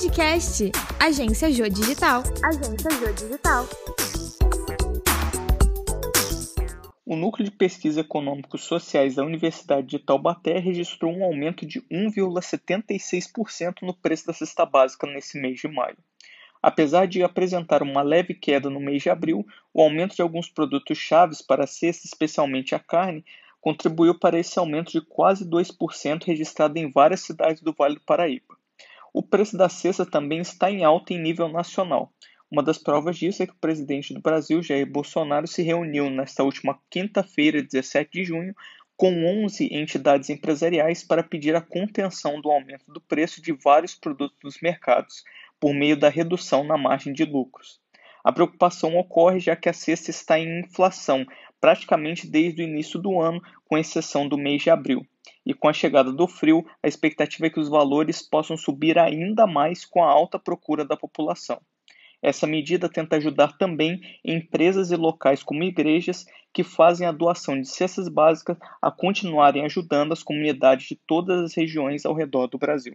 Podcast Agência Jô Digital. Agência Jô Digital. O Núcleo de Pesquisa Econômicos Sociais da Universidade de Taubaté registrou um aumento de 1,76% no preço da cesta básica nesse mês de maio. Apesar de apresentar uma leve queda no mês de abril, o aumento de alguns produtos chaves para a cesta, especialmente a carne, contribuiu para esse aumento de quase 2% registrado em várias cidades do Vale do Paraíba. O preço da cesta também está em alta em nível nacional. Uma das provas disso é que o presidente do Brasil, Jair Bolsonaro, se reuniu nesta última quinta-feira, 17 de junho, com 11 entidades empresariais para pedir a contenção do aumento do preço de vários produtos dos mercados, por meio da redução na margem de lucros. A preocupação ocorre já que a cesta está em inflação praticamente desde o início do ano, com exceção do mês de abril. E com a chegada do frio, a expectativa é que os valores possam subir ainda mais com a alta procura da população. Essa medida tenta ajudar também empresas e locais como igrejas que fazem a doação de cestas básicas a continuarem ajudando as comunidades de todas as regiões ao redor do Brasil.